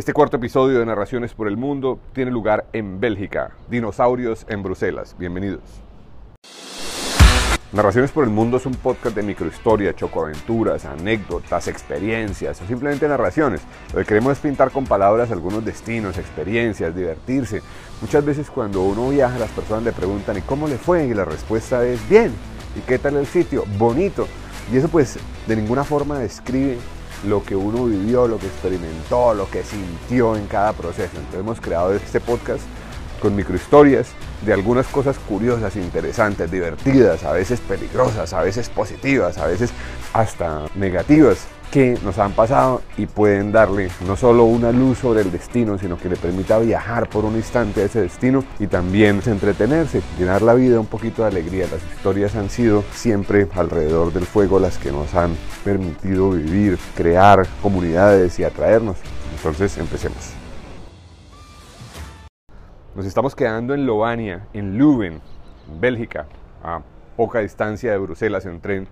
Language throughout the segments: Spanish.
Este cuarto episodio de Narraciones por el Mundo tiene lugar en Bélgica, Dinosaurios en Bruselas. Bienvenidos. Narraciones por el Mundo es un podcast de microhistoria, chocoaventuras, anécdotas, experiencias o simplemente narraciones. Lo que queremos es pintar con palabras algunos destinos, experiencias, divertirse. Muchas veces cuando uno viaja las personas le preguntan ¿y cómo le fue? Y la respuesta es bien. ¿Y qué tal el sitio? Bonito. Y eso pues de ninguna forma describe lo que uno vivió, lo que experimentó, lo que sintió en cada proceso. Entonces hemos creado este podcast con microhistorias de algunas cosas curiosas, interesantes, divertidas, a veces peligrosas, a veces positivas, a veces hasta negativas que nos han pasado y pueden darle no solo una luz sobre el destino, sino que le permita viajar por un instante a ese destino y también entretenerse, llenar la vida un poquito de alegría. Las historias han sido siempre alrededor del fuego las que nos han permitido vivir, crear comunidades y atraernos. Entonces empecemos. Nos estamos quedando en Lovania, en Leuven, en Bélgica, a poca distancia de Bruselas en tren.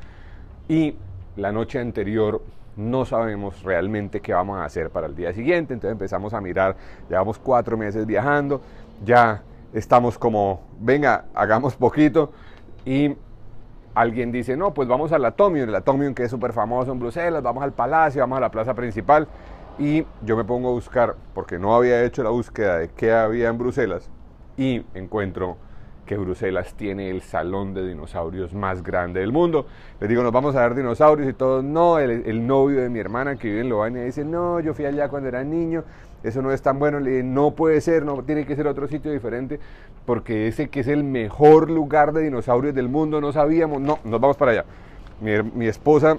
Y la noche anterior no sabemos realmente qué vamos a hacer para el día siguiente. Entonces empezamos a mirar, llevamos cuatro meses viajando, ya estamos como, venga, hagamos poquito. Y alguien dice, no, pues vamos al Atomium, el Atomium que es súper famoso en Bruselas, vamos al Palacio, vamos a la plaza principal. Y yo me pongo a buscar, porque no había hecho la búsqueda de qué había en Bruselas, y encuentro que Bruselas tiene el salón de dinosaurios más grande del mundo. Les digo, nos vamos a ver dinosaurios y todo. No, el, novio de mi hermana que vive en Lovania dice, no, yo fui allá cuando era niño, eso no es tan bueno. Le dije, no puede ser, no, tiene que ser otro sitio diferente, porque ese que es el mejor lugar de dinosaurios del mundo, no sabíamos. No, nos vamos para allá. Mi, mi esposa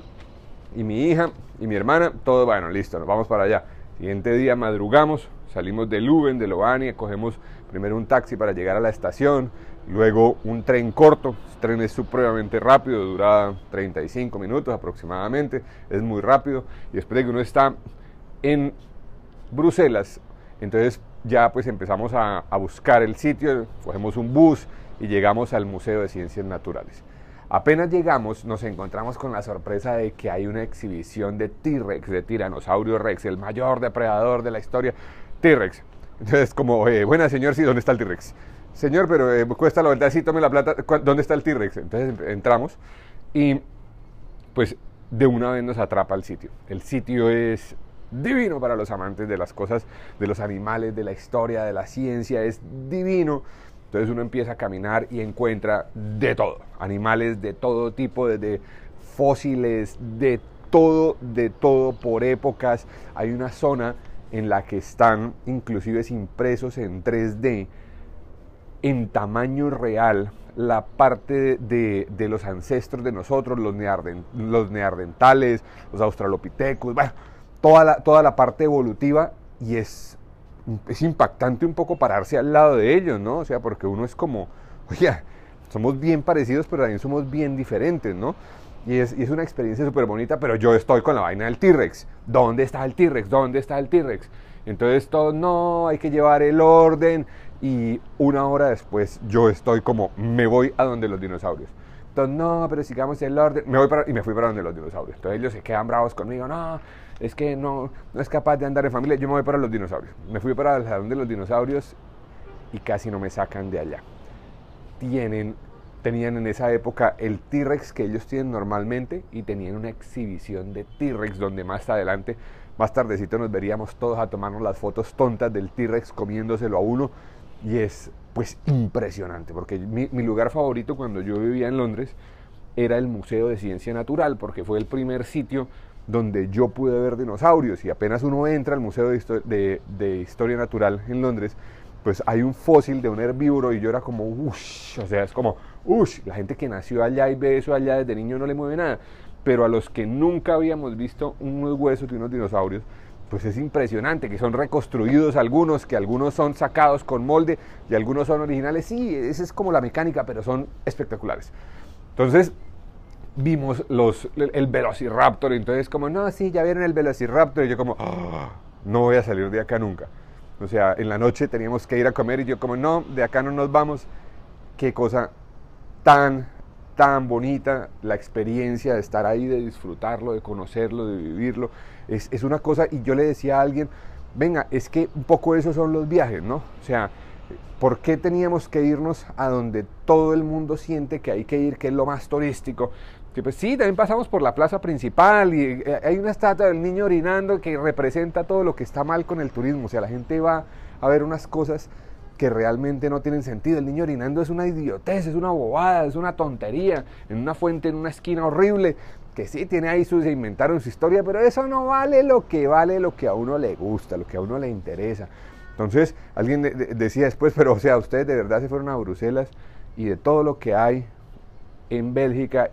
y mi hija y mi hermana, todo bueno, listo, nos vamos para allá. Siguiente día madrugamos, salimos de Luben, de Lovania, cogemos primero un taxi para llegar a la estación, luego un tren corto, el tren es supremamente rápido, dura 35 minutos aproximadamente, es muy rápido, y después de que uno está en Bruselas, entonces ya pues empezamos a, a buscar el sitio, cogemos un bus y llegamos al Museo de Ciencias Naturales. Apenas llegamos, nos encontramos con la sorpresa de que hay una exhibición de T-Rex, de Tiranosaurio Rex, el mayor depredador de la historia. T-Rex. Entonces, como, eh, buena señor, sí, ¿dónde está el T-Rex? Señor, pero eh, cuesta la verdad, sí, tome la plata, ¿dónde está el T-Rex? Entonces entramos y pues de una vez nos atrapa el sitio. El sitio es divino para los amantes de las cosas, de los animales, de la historia, de la ciencia, es divino. Entonces uno empieza a caminar y encuentra de todo, animales de todo tipo, desde fósiles, de todo, de todo por épocas. Hay una zona en la que están inclusive impresos en 3D en tamaño real la parte de, los ancestros de nosotros, los, los neardentales, los australopithecus, bueno, toda la, toda la parte evolutiva y es es impactante un poco pararse al lado de ellos, ¿no? O sea, porque uno es como, oye, somos bien parecidos, pero también somos bien diferentes, ¿no? Y es, y es una experiencia súper bonita, pero yo estoy con la vaina del T-Rex. ¿Dónde está el T-Rex? ¿Dónde está el T-Rex? Entonces todo, no, hay que llevar el orden. Y una hora después yo estoy como, me voy a donde los dinosaurios. Entonces, no, pero sigamos el orden. Me voy para, y me fui para donde los dinosaurios. Entonces ellos se quedan bravos conmigo, no, es que no, no es capaz de andar en familia, yo me voy para los dinosaurios. Me fui para el salón de los dinosaurios y casi no me sacan de allá. Tienen, tenían en esa época el T-Rex que ellos tienen normalmente y tenían una exhibición de T-Rex donde más adelante, más tardecito nos veríamos todos a tomarnos las fotos tontas del T-Rex comiéndoselo a uno y es pues impresionante porque mi, lugar favorito cuando yo vivía en Londres era el Museo de Ciencia Natural porque fue el primer sitio donde yo pude ver dinosaurios y apenas uno entra al Museo de, Historia Natural en Londres, pues hay un fósil de un herbívoro y yo era como, uff, o sea, es como, uff, la gente que nació allá y ve eso allá desde niño no le mueve nada, pero a los que nunca habíamos visto unos huesos de unos dinosaurios, pues es impresionante, que son reconstruidos algunos, que algunos son sacados con molde y algunos son originales, sí, esa es como la mecánica, pero son espectaculares. Entonces, vimos los, el Velociraptor, entonces como, no, sí, ya vieron el Velociraptor, y yo como, ah, no voy a salir de acá nunca. O sea, en la noche teníamos que ir a comer y yo como, no, de acá no nos vamos. Qué cosa tan, tan bonita la experiencia de estar ahí, de disfrutarlo, de conocerlo, de vivirlo. Es, es una cosa, y yo le decía a alguien, venga, es que un poco eso son los viajes, ¿no? O sea, ¿por qué teníamos que irnos a donde todo el mundo siente que hay que ir, que es lo más turístico? Que pues sí, también pasamos por la plaza principal y eh, hay una estatua del niño orinando que representa todo lo que está mal con el turismo. O sea, la gente va a ver unas cosas que realmente no tienen sentido. El niño orinando es una idiotez, es una bobada, es una tontería, en una fuente, en una esquina horrible, que sí tiene ahí sus, se inventaron su historia, pero eso no vale lo que vale lo que a uno le gusta, lo que a uno le interesa. Entonces, alguien decía después, pero o sea, ustedes de verdad se fueron a Bruselas y de todo lo que hay en Bélgica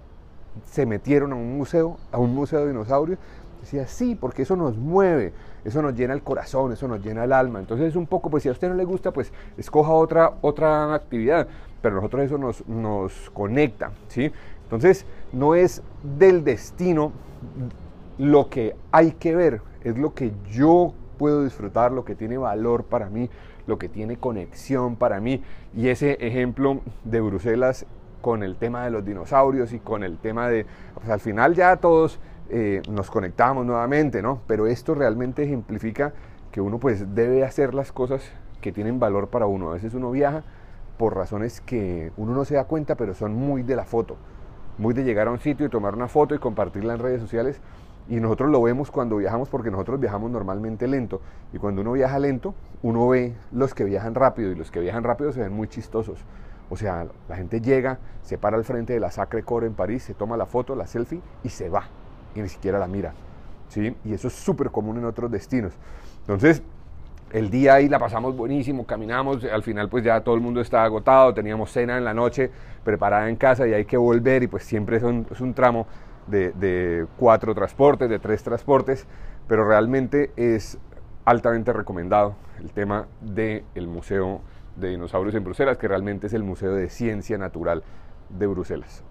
se metieron a un museo, a un museo de dinosaurios. Decía, sí, porque eso nos mueve, eso nos llena el corazón, eso nos llena el alma. Entonces, un poco, pues si a usted no le gusta, pues escoja otra, otra actividad, pero a nosotros eso nos, nos conecta, ¿sí? Entonces, no es del destino lo que hay que ver, es lo que yo puedo disfrutar, lo que tiene valor para mí, lo que tiene conexión para mí. Y ese ejemplo de Bruselas con el tema de los dinosaurios y con el tema de, pues al final ya todos eh, nos conectamos nuevamente, ¿no? Pero esto realmente ejemplifica que uno pues debe hacer las cosas que tienen valor para uno. A veces uno viaja por razones que uno no se da cuenta, pero son muy de la foto, muy de llegar a un sitio y tomar una foto y compartirla en redes sociales y nosotros lo vemos cuando viajamos porque nosotros viajamos normalmente lento. Y cuando uno viaja lento, uno ve los que viajan rápido y los que viajan rápido se ven muy chistosos. O sea, la gente llega, se para al frente de la Sacre Core en París, se toma la foto, la selfie y se va. Y ni siquiera la mira. ¿sí? Y eso es súper común en otros destinos. Entonces, el día ahí la pasamos buenísimo, caminamos, al final pues ya todo el mundo estaba agotado, teníamos cena en la noche preparada en casa y hay que volver y pues siempre es un, tramo de, cuatro transportes, de tres transportes, pero realmente es altamente recomendado el tema del Museo de Dinosaurios en Bruselas, que realmente es el Museo de Ciencia Natural de Bruselas.